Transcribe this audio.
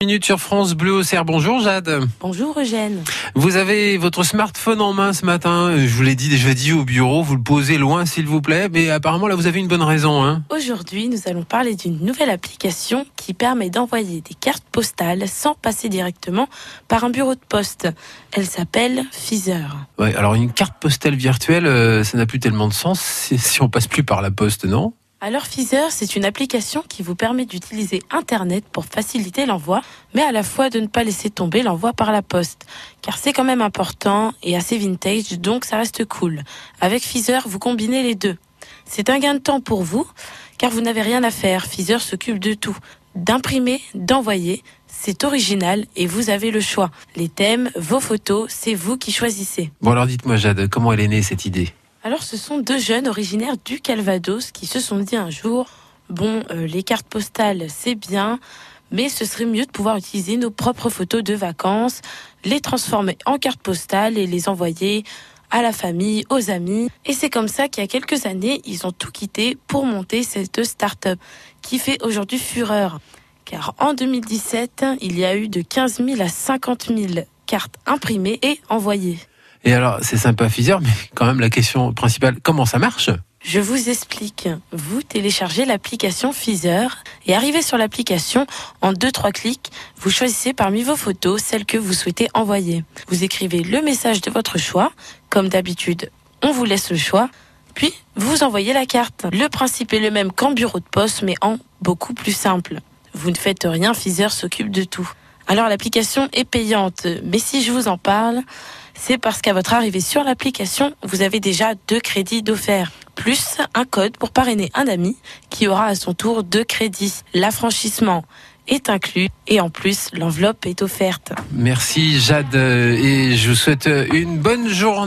Minute sur France Bleu au Cerf. Bonjour Jade. Bonjour Eugène. Vous avez votre smartphone en main ce matin. Je vous l'ai dit déjà dit au bureau. Vous le posez loin s'il vous plaît. Mais apparemment là vous avez une bonne raison. Hein Aujourd'hui nous allons parler d'une nouvelle application qui permet d'envoyer des cartes postales sans passer directement par un bureau de poste. Elle s'appelle Feezer. Ouais, alors une carte postale virtuelle, euh, ça n'a plus tellement de sens si on passe plus par la poste, non? Alors Feezer, c'est une application qui vous permet d'utiliser Internet pour faciliter l'envoi, mais à la fois de ne pas laisser tomber l'envoi par la poste. Car c'est quand même important et assez vintage, donc ça reste cool. Avec Feezer, vous combinez les deux. C'est un gain de temps pour vous, car vous n'avez rien à faire. Feezer s'occupe de tout. D'imprimer, d'envoyer, c'est original et vous avez le choix. Les thèmes, vos photos, c'est vous qui choisissez. Bon alors dites-moi Jade, comment elle est née cette idée? Alors ce sont deux jeunes originaires du Calvados qui se sont dit un jour, bon, euh, les cartes postales c'est bien, mais ce serait mieux de pouvoir utiliser nos propres photos de vacances, les transformer en cartes postales et les envoyer à la famille, aux amis. Et c'est comme ça qu'il y a quelques années, ils ont tout quitté pour monter cette start-up qui fait aujourd'hui fureur. Car en 2017, il y a eu de 15 000 à 50 000 cartes imprimées et envoyées. Et alors, c'est sympa Feezer, mais quand même la question principale, comment ça marche? Je vous explique. Vous téléchargez l'application Feezer et arrivez sur l'application en 2-3 clics. Vous choisissez parmi vos photos celle que vous souhaitez envoyer. Vous écrivez le message de votre choix. Comme d'habitude, on vous laisse le choix. Puis, vous envoyez la carte. Le principe est le même qu'en bureau de poste, mais en beaucoup plus simple. Vous ne faites rien, Feezer s'occupe de tout. Alors l'application est payante, mais si je vous en parle, c'est parce qu'à votre arrivée sur l'application, vous avez déjà deux crédits d'offert, plus un code pour parrainer un ami qui aura à son tour deux crédits. L'affranchissement est inclus et en plus l'enveloppe est offerte. Merci Jade et je vous souhaite une bonne journée.